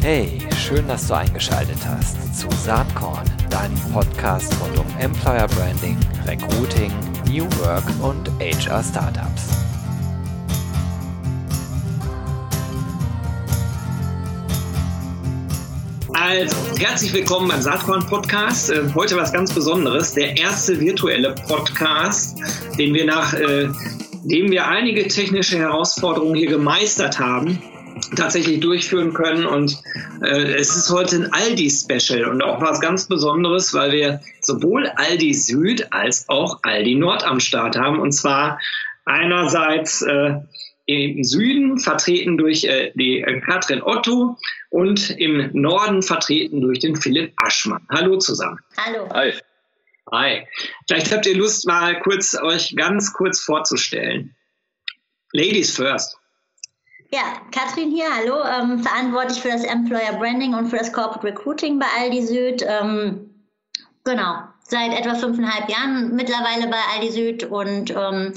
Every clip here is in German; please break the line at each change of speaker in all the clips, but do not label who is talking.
Hey, schön, dass du eingeschaltet hast zu Saatkorn, deinem Podcast rund um Employer Branding, Recruiting, New Work und HR Startups.
Also, herzlich willkommen beim Saatkorn Podcast. Äh, heute was ganz Besonderes. Der erste virtuelle Podcast, den wir nach, äh, dem wir einige technische Herausforderungen hier gemeistert haben, tatsächlich durchführen können. Und äh, es ist heute ein Aldi-Special und auch was ganz Besonderes, weil wir sowohl Aldi Süd als auch Aldi Nord am Start haben. Und zwar einerseits äh, im Süden vertreten durch äh, die äh, Katrin Otto und im Norden vertreten durch den Philipp Aschmann. Hallo zusammen.
Hallo.
Hi. Hi. Vielleicht habt ihr Lust, mal kurz euch ganz kurz vorzustellen. Ladies first.
Ja, Katrin hier, hallo, ähm, verantwortlich für das Employer Branding und für das Corporate Recruiting bei Aldi Süd. Ähm, genau, seit etwa fünfeinhalb Jahren mittlerweile bei Aldi Süd und ähm,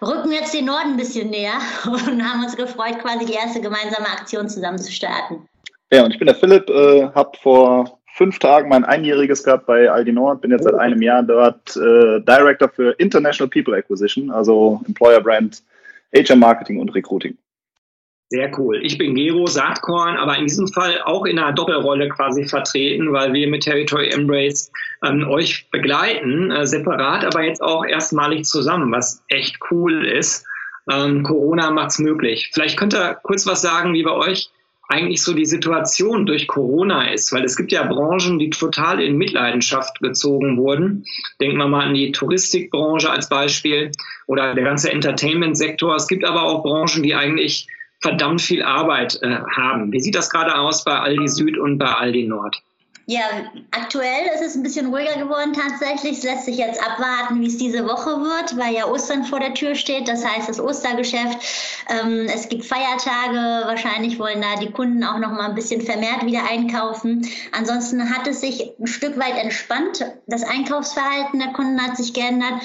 rücken jetzt den Norden ein bisschen näher und haben uns gefreut, quasi die erste gemeinsame Aktion zusammen zu starten.
Ja, und ich bin der Philipp, äh, habe vor fünf Tagen mein Einjähriges gehabt bei Aldi Nord, bin jetzt seit einem Jahr dort äh, Director für International People Acquisition, also Employer Brand, HR Marketing und Recruiting.
Sehr cool. Ich bin Gero Saatkorn, aber in diesem Fall auch in einer Doppelrolle quasi vertreten, weil wir mit Territory Embrace ähm, euch begleiten, äh, separat, aber jetzt auch erstmalig zusammen, was echt cool ist. Ähm, Corona macht's möglich. Vielleicht könnt ihr kurz was sagen, wie bei euch eigentlich so die Situation durch Corona ist, weil es gibt ja Branchen, die total in Mitleidenschaft gezogen wurden. Denken wir mal an die Touristikbranche als Beispiel oder der ganze Entertainment-Sektor. Es gibt aber auch Branchen, die eigentlich verdammt viel Arbeit äh, haben. Wie sieht das gerade aus bei Aldi Süd und bei Aldi Nord?
Ja, aktuell ist es ein bisschen ruhiger geworden tatsächlich. Es lässt sich jetzt abwarten, wie es diese Woche wird, weil ja Ostern vor der Tür steht. Das heißt, das Ostergeschäft. Ähm, es gibt Feiertage. Wahrscheinlich wollen da die Kunden auch noch mal ein bisschen vermehrt wieder einkaufen. Ansonsten hat es sich ein Stück weit entspannt. Das Einkaufsverhalten der Kunden hat sich geändert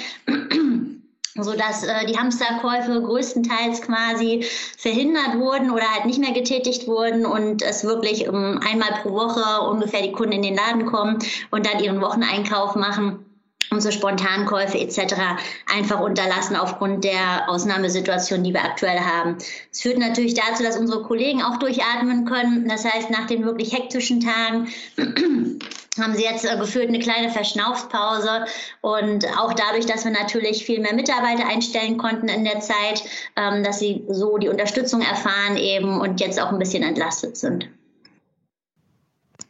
sodass äh, die Hamsterkäufe größtenteils quasi verhindert wurden oder halt nicht mehr getätigt wurden und es wirklich um, einmal pro Woche ungefähr die Kunden in den Laden kommen und dann ihren Wocheneinkauf machen und so Spontankäufe etc. einfach unterlassen aufgrund der Ausnahmesituation, die wir aktuell haben. Es führt natürlich dazu, dass unsere Kollegen auch durchatmen können. Das heißt, nach den wirklich hektischen Tagen haben sie jetzt äh, gefühlt eine kleine Verschnaufspause und auch dadurch, dass wir natürlich viel mehr Mitarbeiter einstellen konnten in der Zeit, ähm, dass sie so die Unterstützung erfahren eben und jetzt auch ein bisschen entlastet sind.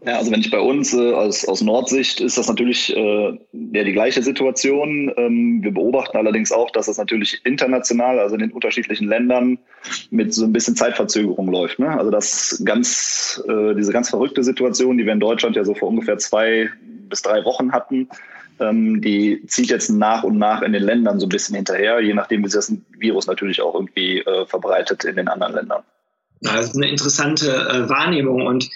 Ja, also wenn ich bei uns äh, aus, aus Nordsicht ist das natürlich äh, ja, die gleiche Situation. Ähm, wir beobachten allerdings auch, dass das natürlich international, also in den unterschiedlichen Ländern, mit so ein bisschen Zeitverzögerung läuft. Ne? Also das ganz, äh, diese ganz verrückte Situation, die wir in Deutschland ja so vor ungefähr zwei bis drei Wochen hatten, ähm, die zieht jetzt nach und nach in den Ländern so ein bisschen hinterher, je nachdem, wie sich das Virus natürlich auch irgendwie äh, verbreitet in den anderen Ländern.
Ja, das ist eine interessante äh, Wahrnehmung und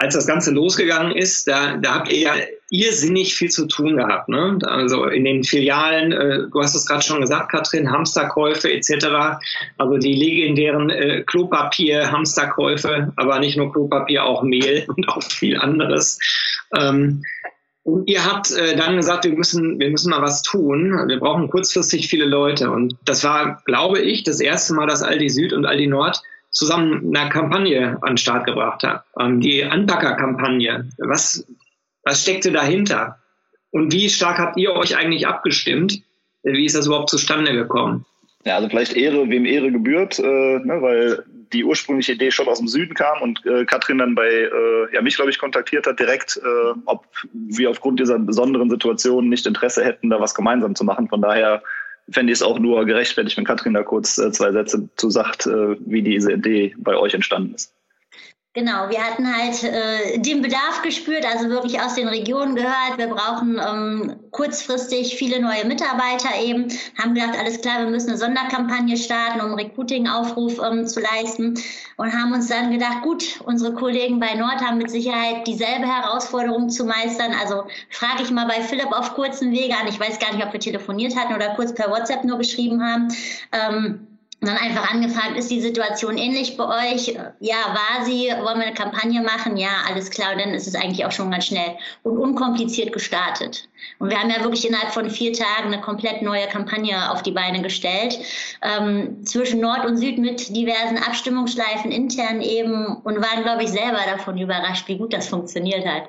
als das Ganze losgegangen ist, da, da habt ihr ja irrsinnig viel zu tun gehabt. Ne? Also in den Filialen, äh, du hast es gerade schon gesagt, Katrin, Hamsterkäufe etc. Also die legendären äh, Klopapier, Hamsterkäufe, aber nicht nur Klopapier, auch Mehl und auch viel anderes. Ähm, und ihr habt äh, dann gesagt, wir müssen, wir müssen mal was tun. Wir brauchen kurzfristig viele Leute. Und das war, glaube ich, das erste Mal, dass Aldi Süd und Aldi Nord zusammen eine Kampagne an den Start gebracht habe. Ähm, die Anpacker-Kampagne. Was, was steckte dahinter? Und wie stark habt ihr euch eigentlich abgestimmt? Wie ist das überhaupt zustande gekommen?
Ja, also vielleicht Ehre, wem Ehre gebührt, äh, ne, weil die ursprüngliche Idee schon aus dem Süden kam und äh, Katrin dann bei äh, ja, mich, glaube ich, kontaktiert hat direkt, äh, ob wir aufgrund dieser besonderen Situation nicht Interesse hätten, da was gemeinsam zu machen. Von daher fände ich es auch nur gerechtfertigt, wenn Katrin da kurz äh, zwei Sätze zu sagt, äh, wie diese Idee bei euch entstanden ist.
Genau, wir hatten halt äh, den Bedarf gespürt, also wirklich aus den Regionen gehört. Wir brauchen ähm, kurzfristig viele neue Mitarbeiter eben. Haben gedacht, alles klar, wir müssen eine Sonderkampagne starten, um Recruiting-Aufruf ähm, zu leisten. Und haben uns dann gedacht, gut, unsere Kollegen bei Nord haben mit Sicherheit dieselbe Herausforderung zu meistern. Also frage ich mal bei Philipp auf kurzen Wege an. Ich weiß gar nicht, ob wir telefoniert hatten oder kurz per WhatsApp nur geschrieben haben. Ähm, dann einfach angefragt, ist die Situation ähnlich bei euch? Ja, war sie, wollen wir eine Kampagne machen? Ja, alles klar. Und dann ist es eigentlich auch schon ganz schnell und unkompliziert gestartet. Und wir haben ja wirklich innerhalb von vier Tagen eine komplett neue Kampagne auf die Beine gestellt. Ähm, zwischen Nord und Süd mit diversen Abstimmungsschleifen intern eben und waren, glaube ich, selber davon überrascht, wie gut das funktioniert hat.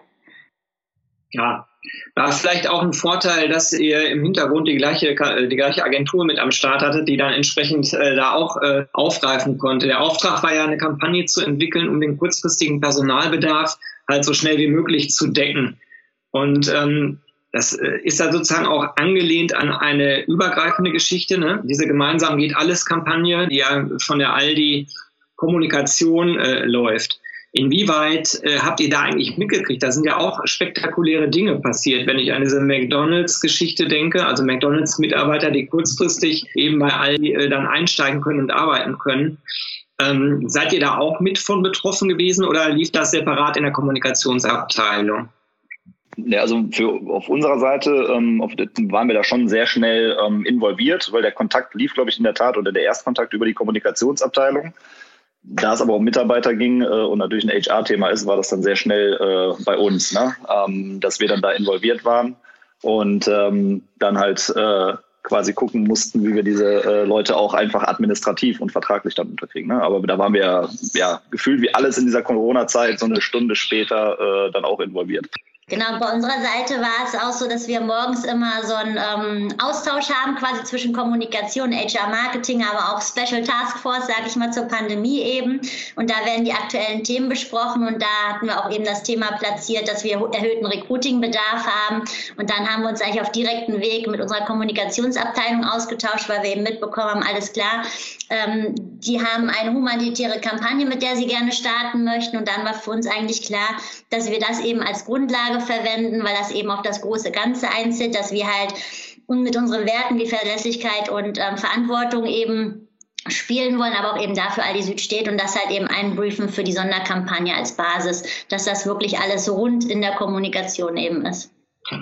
Ja, war vielleicht auch ein Vorteil, dass ihr im Hintergrund die gleiche, die gleiche Agentur mit am Start hattet, die dann entsprechend äh, da auch äh, aufgreifen konnte. Der Auftrag war ja, eine Kampagne zu entwickeln, um den kurzfristigen Personalbedarf halt so schnell wie möglich zu decken. Und ähm, das äh, ist da sozusagen auch angelehnt an eine übergreifende Geschichte, ne? diese gemeinsam geht alles Kampagne, die ja von der Aldi Kommunikation äh, läuft. Inwieweit äh, habt ihr da eigentlich mitgekriegt? Da sind ja auch spektakuläre Dinge passiert, wenn ich an diese McDonalds-Geschichte denke, also McDonalds-Mitarbeiter, die kurzfristig eben bei Aldi äh, dann einsteigen können und arbeiten können. Ähm, seid ihr da auch mit von betroffen gewesen oder lief das separat in der Kommunikationsabteilung?
Ja, also für, auf unserer Seite ähm, auf, waren wir da schon sehr schnell ähm, involviert, weil der Kontakt lief, glaube ich, in der Tat oder der Erstkontakt über die Kommunikationsabteilung. Da es aber um Mitarbeiter ging äh, und natürlich ein HR-Thema ist, war das dann sehr schnell äh, bei uns, ne? ähm, dass wir dann da involviert waren und ähm, dann halt äh, quasi gucken mussten, wie wir diese äh, Leute auch einfach administrativ und vertraglich dann unterkriegen. Ne? Aber da waren wir ja gefühlt wie alles in dieser Corona-Zeit so eine Stunde später äh, dann auch involviert.
Genau, bei unserer Seite war es auch so, dass wir morgens immer so einen ähm, Austausch haben, quasi zwischen Kommunikation, HR-Marketing, aber auch Special Task Force, sage ich mal, zur Pandemie eben. Und da werden die aktuellen Themen besprochen und da hatten wir auch eben das Thema platziert, dass wir erhöhten Recruiting-Bedarf haben. Und dann haben wir uns eigentlich auf direkten Weg mit unserer Kommunikationsabteilung ausgetauscht, weil wir eben mitbekommen haben, alles klar, ähm, die haben eine humanitäre Kampagne, mit der sie gerne starten möchten. Und dann war für uns eigentlich klar, dass wir das eben als Grundlage verwenden, weil das eben auf das große Ganze einzieht, dass wir halt mit unseren Werten wie Verlässlichkeit und ähm, Verantwortung eben spielen wollen, aber auch eben dafür Aldi Süd steht und das halt eben einbriefen für die Sonderkampagne als Basis, dass das wirklich alles rund in der Kommunikation eben ist.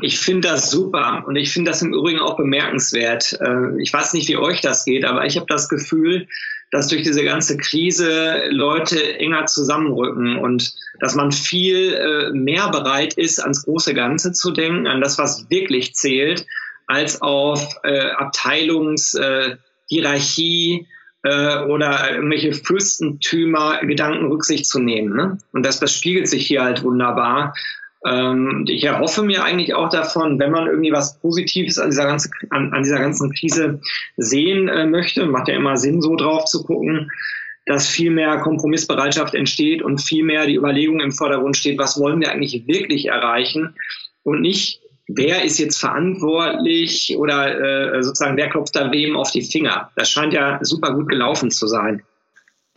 Ich finde das super und ich finde das im Übrigen auch bemerkenswert. Äh, ich weiß nicht, wie euch das geht, aber ich habe das Gefühl, dass durch diese ganze Krise Leute enger zusammenrücken und dass man viel äh, mehr bereit ist, ans große Ganze zu denken, an das, was wirklich zählt, als auf äh, Abteilungshierarchie äh, oder irgendwelche Fürstentümer Gedanken Rücksicht zu nehmen. Ne? Und das, das spiegelt sich hier halt wunderbar. Ähm, ich erhoffe mir eigentlich auch davon, wenn man irgendwie was Positives an dieser, ganzen, an, an dieser ganzen Krise sehen äh, möchte, macht ja immer Sinn, so drauf zu gucken, dass viel mehr Kompromissbereitschaft entsteht und viel mehr die Überlegung im Vordergrund steht, was wollen wir eigentlich wirklich erreichen und nicht, wer ist jetzt verantwortlich oder äh, sozusagen wer klopft da wem auf die Finger. Das scheint ja super gut gelaufen zu sein.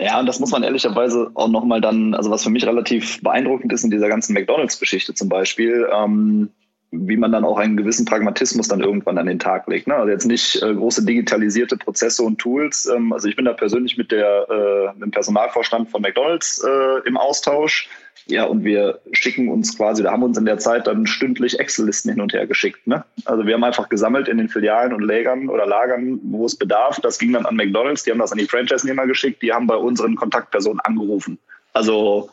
Ja, und das muss man ehrlicherweise auch nochmal dann, also was für mich relativ beeindruckend ist in dieser ganzen McDonalds-Geschichte zum Beispiel, ähm, wie man dann auch einen gewissen Pragmatismus dann irgendwann an den Tag legt. Ne? Also jetzt nicht äh, große digitalisierte Prozesse und Tools. Ähm, also ich bin da persönlich mit der äh, mit dem Personalvorstand von McDonalds äh, im Austausch. Ja, und wir schicken uns quasi, da haben uns in der Zeit dann stündlich Excel-Listen hin und her geschickt. Ne? Also wir haben einfach gesammelt in den Filialen und Lägern oder Lagern, wo es bedarf. Das ging dann an McDonalds, die haben das an die Franchise-Nehmer geschickt, die haben bei unseren Kontaktpersonen angerufen. Also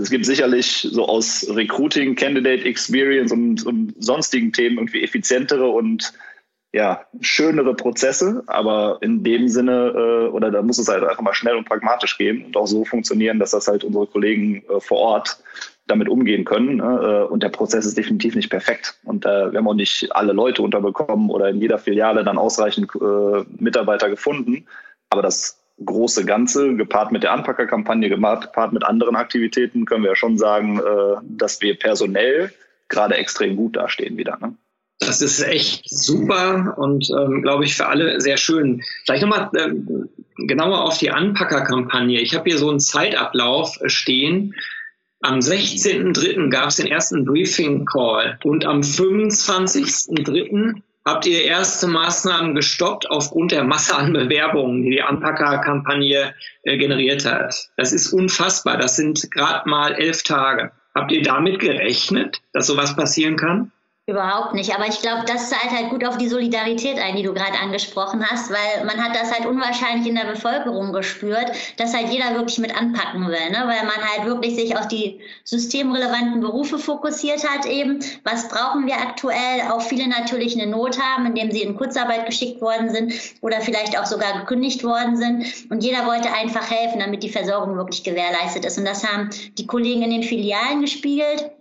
es gibt sicherlich so aus Recruiting, Candidate Experience und, und sonstigen Themen irgendwie effizientere und ja, schönere Prozesse, aber in dem Sinne, äh, oder da muss es halt einfach mal schnell und pragmatisch gehen und auch so funktionieren, dass das halt unsere Kollegen äh, vor Ort damit umgehen können. Ne? Äh, und der Prozess ist definitiv nicht perfekt. Und äh, wir haben auch nicht alle Leute unterbekommen oder in jeder Filiale dann ausreichend äh, Mitarbeiter gefunden. Aber das große Ganze, gepaart mit der Anpackerkampagne, gepaart mit anderen Aktivitäten, können wir ja schon sagen, äh, dass wir personell gerade extrem gut dastehen wieder. Ne?
Das ist echt super und ähm, glaube ich für alle sehr schön. Vielleicht nochmal ähm, genauer auf die Anpackerkampagne. Ich habe hier so einen Zeitablauf stehen. Am 16.03. gab es den ersten Briefing Call und am 25.03 habt ihr erste Maßnahmen gestoppt aufgrund der Masse an Bewerbungen, die die Anpacker-Kampagne äh, generiert hat. Das ist unfassbar. Das sind gerade mal elf Tage. Habt ihr damit gerechnet, dass sowas passieren kann?
Überhaupt nicht. Aber ich glaube, das zahlt halt gut auf die Solidarität ein, die du gerade angesprochen hast, weil man hat das halt unwahrscheinlich in der Bevölkerung gespürt, dass halt jeder wirklich mit anpacken will, ne? weil man halt wirklich sich auf die systemrelevanten Berufe fokussiert hat eben. Was brauchen wir aktuell? Auch viele natürlich eine Not haben, indem sie in Kurzarbeit geschickt worden sind oder vielleicht auch sogar gekündigt worden sind. Und jeder wollte einfach helfen, damit die Versorgung wirklich gewährleistet ist. Und das haben die Kollegen in den Filialen gespiegelt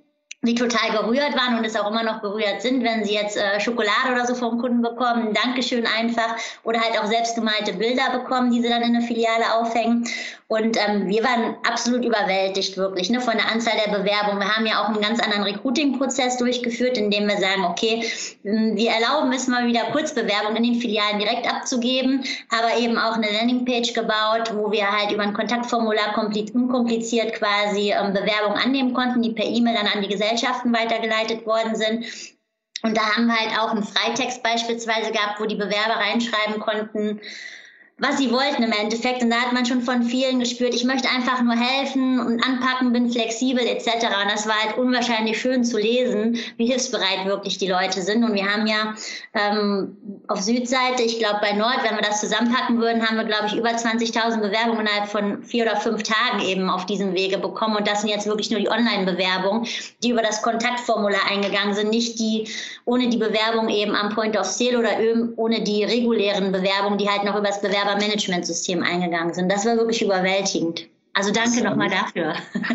die total gerührt waren und es auch immer noch gerührt sind, wenn sie jetzt äh, Schokolade oder so vom Kunden bekommen, Dankeschön einfach oder halt auch selbstgemalte Bilder bekommen, die sie dann in der Filiale aufhängen. Und ähm, wir waren absolut überwältigt, wirklich, ne, von der Anzahl der Bewerbungen. Wir haben ja auch einen ganz anderen Recruiting-Prozess durchgeführt, indem wir sagen, okay, hm, wir erlauben es mal wieder Kurzbewerbungen in den Filialen direkt abzugeben, aber eben auch eine Landingpage gebaut, wo wir halt über ein Kontaktformular unkompliziert quasi ähm, Bewerbungen annehmen konnten, die per E-Mail dann an die Gesellschaften weitergeleitet worden sind. Und da haben wir halt auch einen Freitext beispielsweise gehabt, wo die Bewerber reinschreiben konnten, was sie wollten im Endeffekt. Und da hat man schon von vielen gespürt, ich möchte einfach nur helfen und anpacken, bin flexibel etc. Und das war halt unwahrscheinlich schön zu lesen, wie hilfsbereit wirklich die Leute sind. Und wir haben ja ähm, auf Südseite, ich glaube bei Nord, wenn wir das zusammenpacken würden, haben wir, glaube ich, über 20.000 Bewerbungen innerhalb von vier oder fünf Tagen eben auf diesem Wege bekommen. Und das sind jetzt wirklich nur die Online-Bewerbungen, die über das Kontaktformular eingegangen sind, nicht die ohne die Bewerbung eben am Point of Sale oder ohne die regulären Bewerbungen, die halt noch über das Bewerber Bewerbermanagementsystem eingegangen sind. Das war wirklich überwältigend. Also danke nochmal dafür.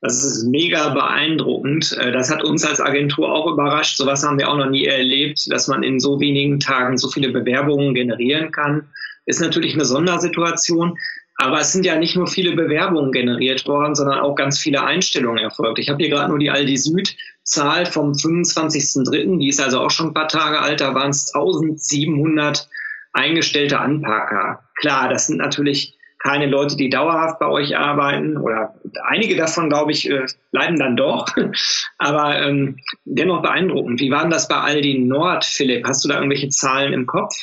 Das ist mega beeindruckend. Äh, das hat uns als Agentur auch überrascht. Sowas haben wir auch noch nie erlebt, dass man in so wenigen Tagen so viele Bewerbungen generieren kann. Ist natürlich eine Sondersituation. Aber es sind ja nicht nur viele Bewerbungen generiert worden, sondern auch ganz viele Einstellungen erfolgt. Ich habe hier gerade nur die Aldi Süd Zahl vom 25.03., die ist also auch schon ein paar Tage alt, da waren es 1700 eingestellte Anpacker. Klar, das sind natürlich keine Leute, die dauerhaft bei euch arbeiten oder einige davon, glaube ich, äh, bleiben dann doch. Aber ähm, dennoch beeindruckend. Wie war denn das bei Aldi Nord, Philipp? Hast du da irgendwelche Zahlen im Kopf?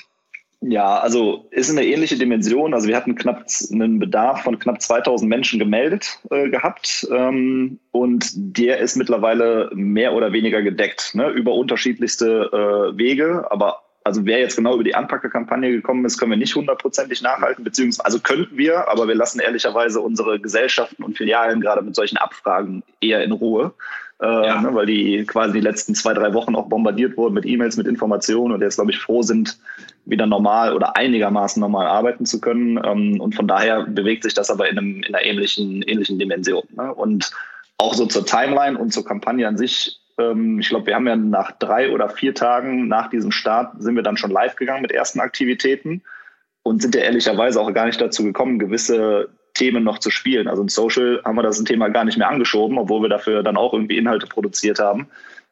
Ja, also ist eine ähnliche Dimension. Also wir hatten knapp einen Bedarf von knapp 2000 Menschen gemeldet äh, gehabt ähm, und der ist mittlerweile mehr oder weniger gedeckt ne, über unterschiedlichste äh, Wege, aber also wer jetzt genau über die Anpackerkampagne gekommen ist, können wir nicht hundertprozentig nachhalten, beziehungsweise, also könnten wir, aber wir lassen ehrlicherweise unsere Gesellschaften und Filialen gerade mit solchen Abfragen eher in Ruhe, äh, ja. ne, weil die quasi die letzten zwei, drei Wochen auch bombardiert wurden mit E-Mails, mit Informationen und jetzt, glaube ich, froh sind, wieder normal oder einigermaßen normal arbeiten zu können. Ähm, und von daher bewegt sich das aber in, einem, in einer ähnlichen, ähnlichen Dimension. Ne? Und auch so zur Timeline und zur Kampagne an sich ich glaube, wir haben ja nach drei oder vier Tagen nach diesem Start sind wir dann schon live gegangen mit ersten Aktivitäten und sind ja ehrlicherweise auch gar nicht dazu gekommen, gewisse Themen noch zu spielen. Also in Social haben wir das Thema gar nicht mehr angeschoben, obwohl wir dafür dann auch irgendwie Inhalte produziert haben,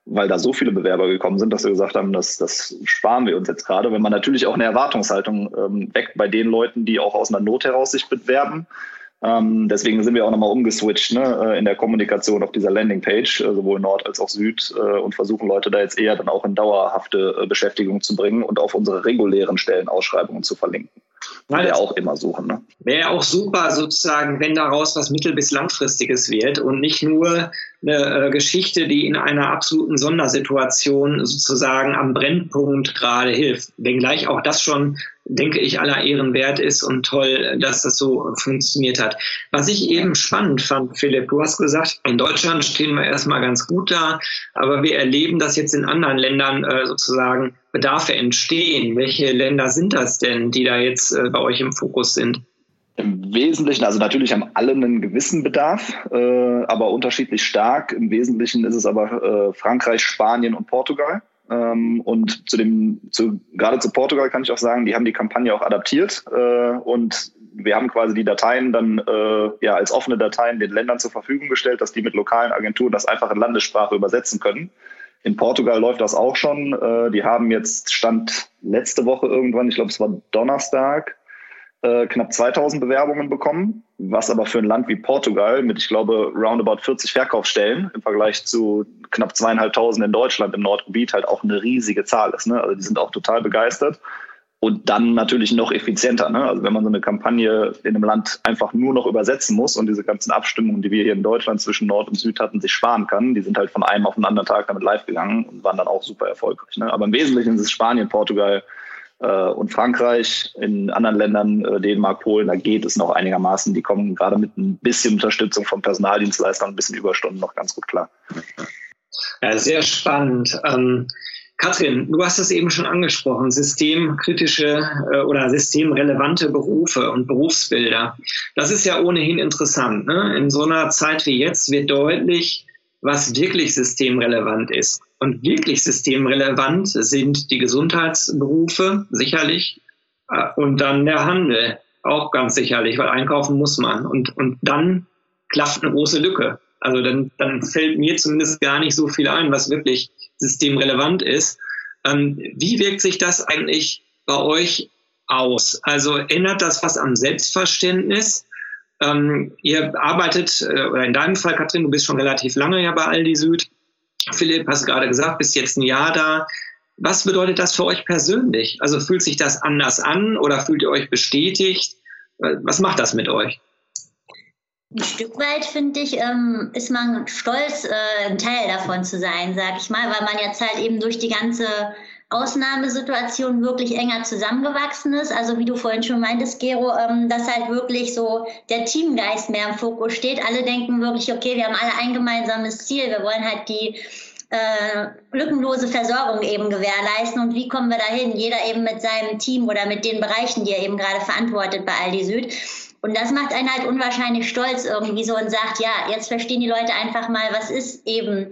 weil da so viele Bewerber gekommen sind, dass wir gesagt haben, das, das sparen wir uns jetzt gerade. Wenn man natürlich auch eine Erwartungshaltung ähm, weckt bei den Leuten, die auch aus einer Not heraus sich bewerben, ähm, deswegen sind wir auch nochmal umgeswitcht ne, äh, in der Kommunikation auf dieser Landingpage, äh, sowohl Nord als auch Süd, äh, und versuchen Leute da jetzt eher dann auch in dauerhafte äh, Beschäftigung zu bringen und auf unsere regulären Stellenausschreibungen zu verlinken. Weil wir auch immer suchen. Ne?
Wäre auch super sozusagen, wenn daraus was mittel- bis langfristiges wird und nicht nur eine äh, Geschichte, die in einer absoluten Sondersituation sozusagen am Brennpunkt gerade hilft. Wenngleich auch das schon denke ich, aller Ehren wert ist und toll, dass das so funktioniert hat. Was ich eben spannend fand, Philipp, du hast gesagt, in Deutschland stehen wir erstmal ganz gut da, aber wir erleben, dass jetzt in anderen Ländern äh, sozusagen Bedarfe entstehen. Welche Länder sind das denn, die da jetzt äh, bei euch im Fokus sind?
Im Wesentlichen, also natürlich haben alle einen gewissen Bedarf, äh, aber unterschiedlich stark. Im Wesentlichen ist es aber äh, Frankreich, Spanien und Portugal. Ähm, und zu dem, zu, gerade zu Portugal kann ich auch sagen, die haben die Kampagne auch adaptiert äh, und wir haben quasi die Dateien dann äh, ja als offene Dateien den Ländern zur Verfügung gestellt, dass die mit lokalen Agenturen das einfach in Landessprache übersetzen können. In Portugal läuft das auch schon. Äh, die haben jetzt Stand letzte Woche irgendwann, ich glaube es war Donnerstag, äh, knapp 2000 Bewerbungen bekommen, was aber für ein Land wie Portugal mit, ich glaube, roundabout 40 Verkaufsstellen im Vergleich zu knapp zweieinhalbtausend in Deutschland im Nordgebiet halt auch eine riesige Zahl ist. Ne? Also die sind auch total begeistert. und dann natürlich noch effizienter. Ne? Also wenn man so eine Kampagne in einem Land einfach nur noch übersetzen muss und diese ganzen Abstimmungen, die wir hier in Deutschland zwischen Nord und Süd hatten, sich sparen kann, die sind halt von einem auf den anderen Tag damit live gegangen und waren dann auch super erfolgreich. Ne? Aber im Wesentlichen ist es Spanien, Portugal und Frankreich. In anderen Ländern, äh, Dänemark, Polen, da geht es noch einigermaßen. Die kommen gerade mit ein bisschen Unterstützung von Personaldienstleistern, ein bisschen Überstunden noch ganz gut klar.
Ja, sehr spannend. Ähm Katrin, du hast es eben schon angesprochen, systemkritische äh, oder systemrelevante Berufe und Berufsbilder. Das ist ja ohnehin interessant. Ne? In so einer Zeit wie jetzt wird deutlich, was wirklich systemrelevant ist. Und wirklich systemrelevant sind die Gesundheitsberufe, sicherlich, äh, und dann der Handel, auch ganz sicherlich, weil einkaufen muss man. Und, und dann klafft eine große Lücke. Also dann, dann fällt mir zumindest gar nicht so viel ein, was wirklich systemrelevant ist. Ähm, wie wirkt sich das eigentlich bei euch aus? Also ändert das was am Selbstverständnis? Ähm, ihr arbeitet, äh, oder in deinem Fall, Katrin, du bist schon relativ lange ja bei Aldi Süd. Philipp, hast gerade gesagt, bist jetzt ein Jahr da. Was bedeutet das für euch persönlich? Also fühlt sich das anders an oder fühlt ihr euch bestätigt? Was macht das mit euch?
Ein Stück weit, finde ich, ähm, ist man stolz, äh, ein Teil davon zu sein, sag ich mal, weil man jetzt halt eben durch die ganze Ausnahmesituation wirklich enger zusammengewachsen ist. Also wie du vorhin schon meintest, Gero, ähm, dass halt wirklich so der Teamgeist mehr im Fokus steht. Alle denken wirklich, okay, wir haben alle ein gemeinsames Ziel. Wir wollen halt die äh, lückenlose Versorgung eben gewährleisten. Und wie kommen wir dahin? Jeder eben mit seinem Team oder mit den Bereichen, die er eben gerade verantwortet bei Aldi Süd. Und das macht einen halt unwahrscheinlich stolz irgendwie so und sagt, ja, jetzt verstehen die Leute einfach mal, was ist eben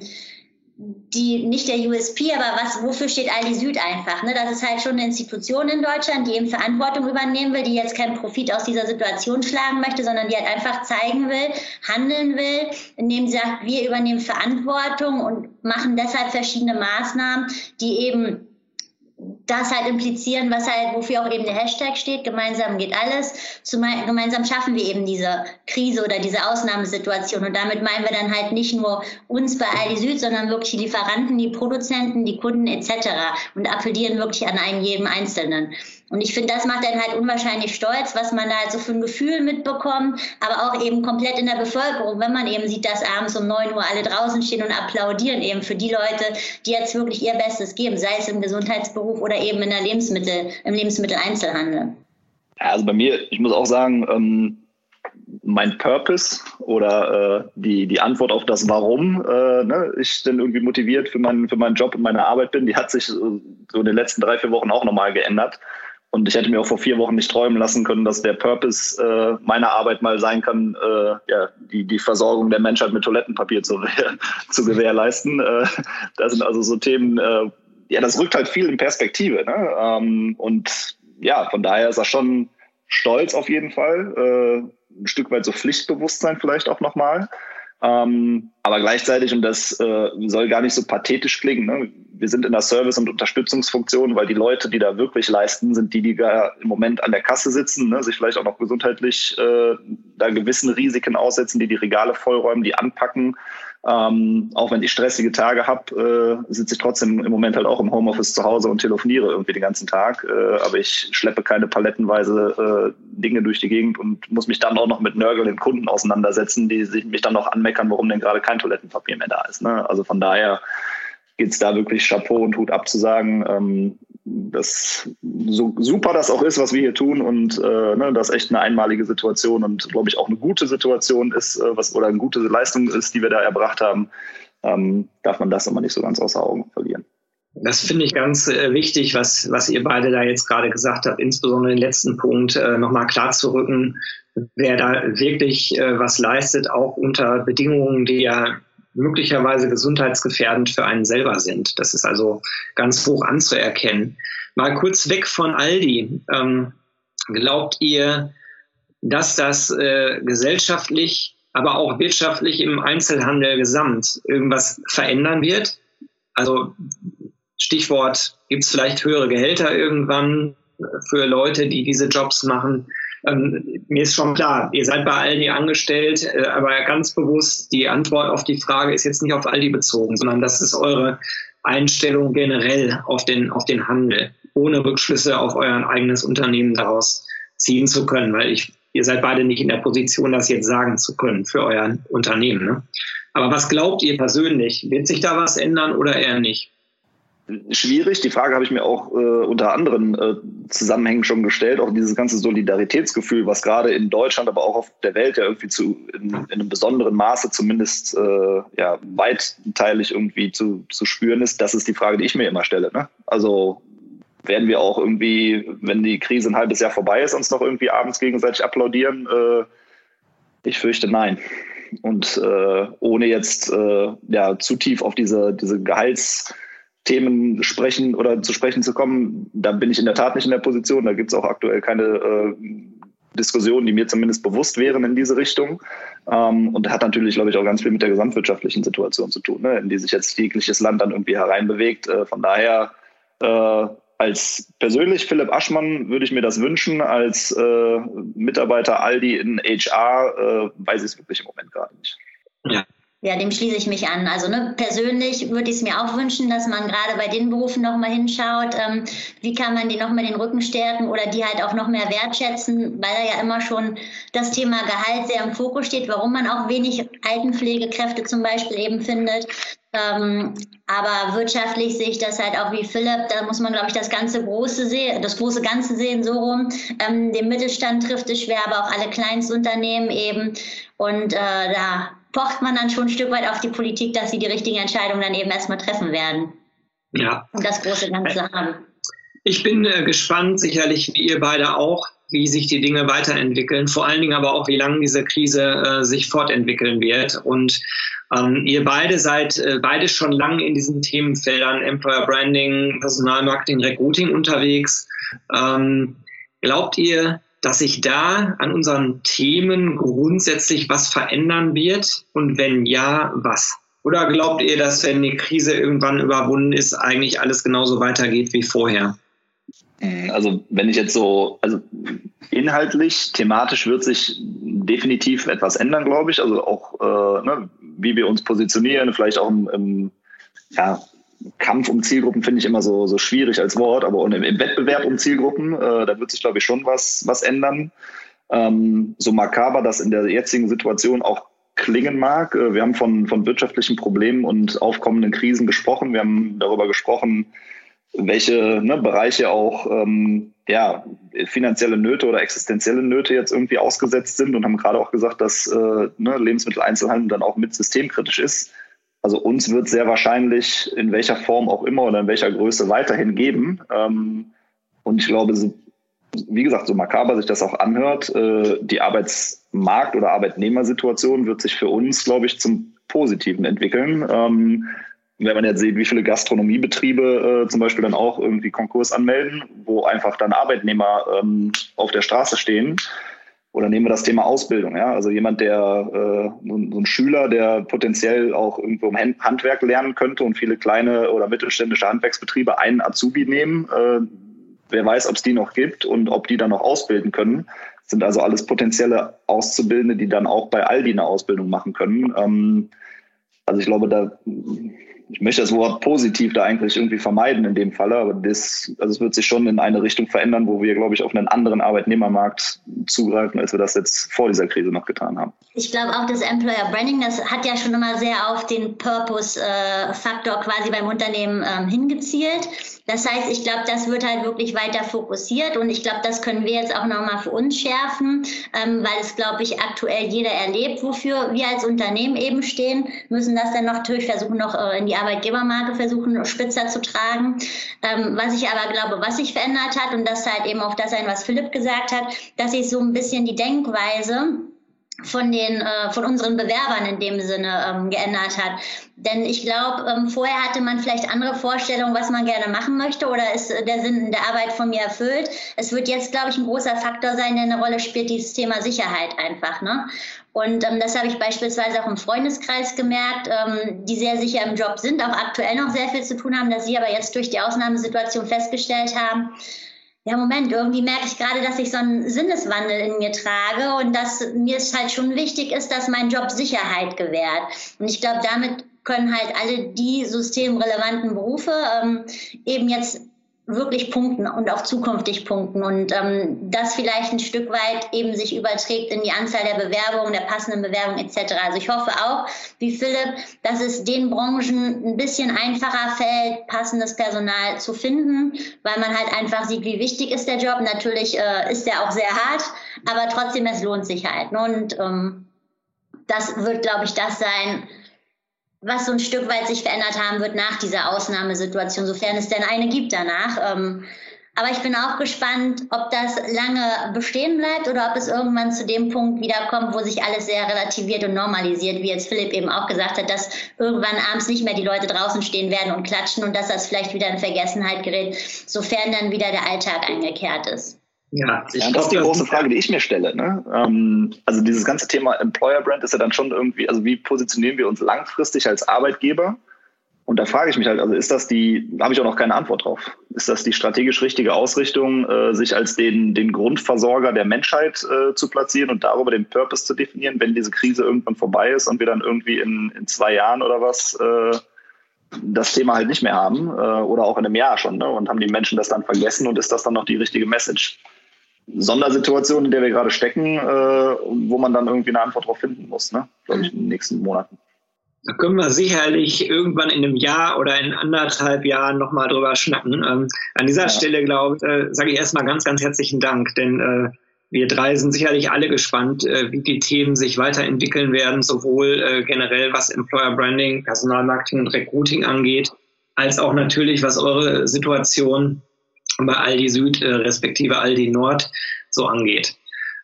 die, nicht der USP, aber was, wofür steht Aldi Süd einfach? Ne? Das ist halt schon eine Institution in Deutschland, die eben Verantwortung übernehmen will, die jetzt keinen Profit aus dieser Situation schlagen möchte, sondern die halt einfach zeigen will, handeln will, indem sie sagt, wir übernehmen Verantwortung und machen deshalb verschiedene Maßnahmen, die eben das halt implizieren, was halt, wofür auch eben der Hashtag steht, gemeinsam geht alles. Gemeinsam schaffen wir eben diese Krise oder diese Ausnahmesituation. Und damit meinen wir dann halt nicht nur uns bei Aldi Süd, sondern wirklich die Lieferanten, die Produzenten, die Kunden etc. und appellieren wirklich an einen jeden Einzelnen. Und ich finde, das macht einen halt unwahrscheinlich stolz, was man da halt so für ein Gefühl mitbekommt, aber auch eben komplett in der Bevölkerung, wenn man eben sieht, dass abends um 9 Uhr alle draußen stehen und applaudieren eben für die Leute, die jetzt wirklich ihr Bestes geben, sei es im Gesundheitsberuf oder eben in der Lebensmittel, im Lebensmitteleinzelhandel.
Also bei mir, ich muss auch sagen, ähm, mein Purpose oder äh, die, die Antwort auf das Warum äh, ne, ich denn irgendwie motiviert für, mein, für meinen Job und meine Arbeit bin, die hat sich so in den letzten drei, vier Wochen auch nochmal geändert. Und ich hätte mir auch vor vier Wochen nicht träumen lassen können, dass der Purpose äh, meiner Arbeit mal sein kann, äh, ja, die, die Versorgung der Menschheit mit Toilettenpapier zu, zu gewährleisten. Äh, das sind also so Themen, äh, ja, das rückt halt viel in Perspektive. Ne? Ähm, und ja, von daher ist er schon stolz auf jeden Fall. Äh, ein Stück weit so Pflichtbewusstsein vielleicht auch nochmal. Ähm, aber gleichzeitig, und das äh, soll gar nicht so pathetisch klingen, ne? wir sind in der Service- und Unterstützungsfunktion, weil die Leute, die da wirklich leisten, sind die, die da im Moment an der Kasse sitzen, ne? sich vielleicht auch noch gesundheitlich äh, da gewissen Risiken aussetzen, die die Regale vollräumen, die anpacken, ähm, auch wenn ich stressige Tage habe, äh, sitze ich trotzdem im Moment halt auch im Homeoffice zu Hause und telefoniere irgendwie den ganzen Tag. Äh, aber ich schleppe keine palettenweise äh, Dinge durch die Gegend und muss mich dann auch noch mit nörgelnden Kunden auseinandersetzen, die sich mich dann noch anmeckern, warum denn gerade kein Toilettenpapier mehr da ist. Ne? Also von daher geht es da wirklich Chapeau und Hut abzusagen. Ähm, das so super das auch ist, was wir hier tun und äh, ne, das echt eine einmalige Situation und glaube ich auch eine gute Situation ist, äh, was oder eine gute Leistung ist, die wir da erbracht haben, ähm, darf man das immer nicht so ganz außer Augen verlieren.
Das finde ich ganz äh, wichtig, was, was ihr beide da jetzt gerade gesagt habt, insbesondere den letzten Punkt äh, nochmal klar zu rücken, wer da wirklich äh, was leistet, auch unter Bedingungen, die ja möglicherweise gesundheitsgefährdend für einen selber sind. Das ist also ganz hoch anzuerkennen. Mal kurz weg von Aldi. Ähm, glaubt ihr, dass das äh, gesellschaftlich, aber auch wirtschaftlich im Einzelhandel gesamt irgendwas verändern wird? Also Stichwort, gibt es vielleicht höhere Gehälter irgendwann für Leute, die diese Jobs machen? Ähm, mir ist schon klar, ihr seid bei Aldi angestellt, äh, aber ganz bewusst, die Antwort auf die Frage ist jetzt nicht auf Aldi bezogen, sondern das ist eure Einstellung generell auf den, auf den Handel. ohne Rückschlüsse auf euer eigenes Unternehmen daraus ziehen zu können, weil ich, ihr seid beide nicht in der Position, das jetzt sagen zu können für euer Unternehmen. Ne? Aber was glaubt ihr persönlich? Wird sich da was ändern oder eher nicht?
Schwierig. Die Frage habe ich mir auch äh, unter anderen äh, Zusammenhängen schon gestellt. Auch dieses ganze Solidaritätsgefühl, was gerade in Deutschland, aber auch auf der Welt ja irgendwie zu, in, in einem besonderen Maße zumindest äh, ja, weiteilig irgendwie zu, zu spüren ist, das ist die Frage, die ich mir immer stelle. Ne? Also werden wir auch irgendwie, wenn die Krise ein halbes Jahr vorbei ist, uns noch irgendwie abends gegenseitig applaudieren? Äh, ich fürchte nein. Und äh, ohne jetzt äh, ja, zu tief auf diese, diese Gehalts- Themen sprechen oder zu sprechen zu kommen, da bin ich in der Tat nicht in der Position. Da gibt es auch aktuell keine äh, Diskussionen, die mir zumindest bewusst wären in diese Richtung. Ähm, und hat natürlich, glaube ich, auch ganz viel mit der gesamtwirtschaftlichen Situation zu tun, ne, in die sich jetzt jegliches Land dann irgendwie hereinbewegt. Äh, von daher äh, als persönlich Philipp Aschmann würde ich mir das wünschen. Als äh, Mitarbeiter Aldi in HR äh, weiß ich es wirklich im Moment gerade nicht.
Ja, ja, dem schließe ich mich an. Also ne, persönlich würde ich es mir auch wünschen, dass man gerade bei den Berufen nochmal hinschaut, ähm, wie kann man die nochmal den Rücken stärken oder die halt auch noch mehr wertschätzen, weil ja immer schon das Thema Gehalt sehr im Fokus steht, warum man auch wenig Altenpflegekräfte zum Beispiel eben findet. Ähm, aber wirtschaftlich sehe ich das halt auch wie Philipp. Da muss man, glaube ich, das ganze große sehen, das große Ganze sehen so rum. Ähm, den Mittelstand trifft es schwer, aber auch alle Kleinstunternehmen eben. Und äh, da pocht man dann schon ein Stück weit auf die Politik, dass sie die richtigen Entscheidungen dann eben erstmal treffen werden.
Ja.
Und das große Ganze haben.
Ich bin äh, gespannt, sicherlich wie ihr beide auch, wie sich die Dinge weiterentwickeln, vor allen Dingen aber auch, wie lange diese Krise äh, sich fortentwickeln wird. Und ähm, ihr beide seid äh, beide schon lange in diesen Themenfeldern Employer Branding, Personalmarketing, Recruiting unterwegs. Ähm, glaubt ihr, dass sich da an unseren Themen grundsätzlich was verändern wird? Und wenn ja, was? Oder glaubt ihr, dass wenn die Krise irgendwann überwunden ist, eigentlich alles genauso weitergeht wie vorher?
Hm, also wenn ich jetzt so, also inhaltlich, thematisch wird sich definitiv etwas ändern, glaube ich. Also auch, äh, ne, wie wir uns positionieren, vielleicht auch im, im ja, Kampf um Zielgruppen finde ich immer so, so schwierig als Wort, aber im, im Wettbewerb um Zielgruppen, äh, da wird sich, glaube ich, schon was, was ändern. Ähm, so makaber das in der jetzigen Situation auch klingen mag. Äh, wir haben von, von wirtschaftlichen Problemen und aufkommenden Krisen gesprochen. Wir haben darüber gesprochen, welche ne, Bereiche auch ähm, ja, finanzielle Nöte oder existenzielle Nöte jetzt irgendwie ausgesetzt sind und haben gerade auch gesagt, dass äh, ne, Lebensmitteleinzelhandel dann auch mit systemkritisch ist. Also uns wird sehr wahrscheinlich in welcher Form auch immer oder in welcher Größe weiterhin geben. Ähm, und ich glaube, wie gesagt, so makaber sich das auch anhört, äh, die Arbeitsmarkt- oder Arbeitnehmersituation wird sich für uns, glaube ich, zum Positiven entwickeln. Ähm, wenn man jetzt sieht, wie viele Gastronomiebetriebe äh, zum Beispiel dann auch irgendwie Konkurs anmelden, wo einfach dann Arbeitnehmer ähm, auf der Straße stehen, oder nehmen wir das Thema Ausbildung. Ja? Also jemand, der äh, so ein Schüler, der potenziell auch irgendwo im Handwerk lernen könnte und viele kleine oder mittelständische Handwerksbetriebe einen Azubi nehmen. Äh, wer weiß, ob es die noch gibt und ob die dann noch ausbilden können. Das sind also alles potenzielle Auszubildende, die dann auch bei Aldi eine Ausbildung machen können. Ähm, also ich glaube, da ich möchte das Wort positiv da eigentlich irgendwie vermeiden in dem Falle, aber das, also es wird sich schon in eine Richtung verändern, wo wir, glaube ich, auf einen anderen Arbeitnehmermarkt zugreifen, als wir das jetzt vor dieser Krise noch getan haben.
Ich glaube auch, das Employer Branding, das hat ja schon immer sehr auf den Purpose-Faktor äh, quasi beim Unternehmen ähm, hingezielt. Das heißt, ich glaube, das wird halt wirklich weiter fokussiert und ich glaube, das können wir jetzt auch nochmal für uns schärfen, ähm, weil es, glaube ich, aktuell jeder erlebt, wofür wir als Unternehmen eben stehen, müssen das dann noch natürlich versuchen, noch äh, in die Arbeitgebermarke versuchen, spitzer zu tragen. Ähm, was ich aber glaube, was sich verändert hat und das halt eben auch das sein, was Philipp gesagt hat, dass sich so ein bisschen die Denkweise von den äh, von unseren Bewerbern in dem Sinne ähm, geändert hat. Denn ich glaube, ähm, vorher hatte man vielleicht andere Vorstellungen, was man gerne machen möchte oder ist äh, der Sinn der Arbeit von mir erfüllt. Es wird jetzt, glaube ich, ein großer Faktor sein, der eine Rolle spielt, dieses Thema Sicherheit einfach. Ne? Und ähm, das habe ich beispielsweise auch im Freundeskreis gemerkt, ähm, die sehr sicher im Job sind, auch aktuell noch sehr viel zu tun haben, dass sie aber jetzt durch die Ausnahmesituation festgestellt haben, ja, Moment, irgendwie merke ich gerade, dass ich so einen Sinneswandel in mir trage und dass mir es halt schon wichtig ist, dass mein Job Sicherheit gewährt. Und ich glaube, damit können halt alle die systemrelevanten Berufe ähm, eben jetzt wirklich punkten und auch zukünftig punkten und ähm, das vielleicht ein Stück weit eben sich überträgt in die Anzahl der Bewerbungen, der passenden Bewerbungen etc. Also ich hoffe auch, wie Philipp, dass es den Branchen ein bisschen einfacher fällt, passendes Personal zu finden, weil man halt einfach sieht, wie wichtig ist der Job. Natürlich äh, ist der auch sehr hart, aber trotzdem, es lohnt sich halt. Und ähm, das wird, glaube ich, das sein, was so ein Stück weit sich verändert haben wird nach dieser Ausnahmesituation, sofern es denn eine gibt danach. Ähm, aber ich bin auch gespannt, ob das lange bestehen bleibt oder ob es irgendwann zu dem Punkt wiederkommt, wo sich alles sehr relativiert und normalisiert, wie jetzt Philipp eben auch gesagt hat, dass irgendwann abends nicht mehr die Leute draußen stehen werden und klatschen und dass das vielleicht wieder in Vergessenheit gerät, sofern dann wieder der Alltag eingekehrt ist.
Ja, ich ja, das ist die große Frage, die ich mir stelle. Ne? Ähm, also dieses ganze Thema Employer Brand ist ja dann schon irgendwie, also wie positionieren wir uns langfristig als Arbeitgeber? Und da frage ich mich halt, also ist das die, habe ich auch noch keine Antwort drauf, ist das die strategisch richtige Ausrichtung, äh, sich als den, den Grundversorger der Menschheit äh, zu platzieren und darüber den Purpose zu definieren, wenn diese Krise irgendwann vorbei ist und wir dann irgendwie in, in zwei Jahren oder was äh, das Thema halt nicht mehr haben äh, oder auch in einem Jahr schon ne? und haben die Menschen das dann vergessen und ist das dann noch die richtige Message? Sondersituation, in der wir gerade stecken, äh, wo man dann irgendwie eine Antwort darauf finden muss, ne? glaube ich, in den nächsten Monaten.
Da können wir sicherlich irgendwann in einem Jahr oder in anderthalb Jahren nochmal drüber schnacken. Ähm, an dieser ja. Stelle, glaube ich, äh, sage ich erstmal ganz, ganz herzlichen Dank, denn äh, wir drei sind sicherlich alle gespannt, äh, wie die Themen sich weiterentwickeln werden, sowohl äh, generell was Employer Branding, Personalmarketing und Recruiting angeht, als auch natürlich, was eure Situation bei Aldi Süd äh, respektive Aldi Nord so angeht.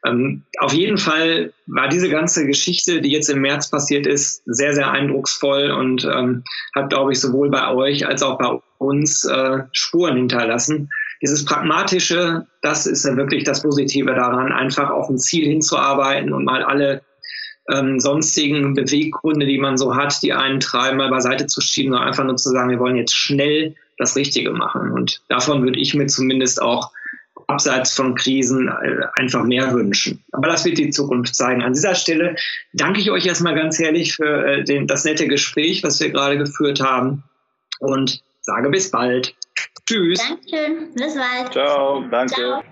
Ähm, auf jeden Fall war diese ganze Geschichte, die jetzt im März passiert ist, sehr, sehr eindrucksvoll und ähm, hat, glaube ich, sowohl bei euch als auch bei uns äh, Spuren hinterlassen. Dieses Pragmatische, das ist ja wirklich das Positive daran, einfach auf ein Ziel hinzuarbeiten und mal alle ähm, sonstigen Beweggründe, die man so hat, die einen treiben, mal beiseite zu schieben, sondern einfach nur zu sagen, wir wollen jetzt schnell das Richtige machen. Und davon würde ich mir zumindest auch abseits von Krisen äh, einfach mehr wünschen. Aber das wird die Zukunft zeigen. An dieser Stelle danke ich euch erstmal ganz herzlich für äh, den, das nette Gespräch, was wir gerade geführt haben und sage bis bald. Tschüss.
Dankeschön. Bis bald.
Ciao. Danke. Ciao.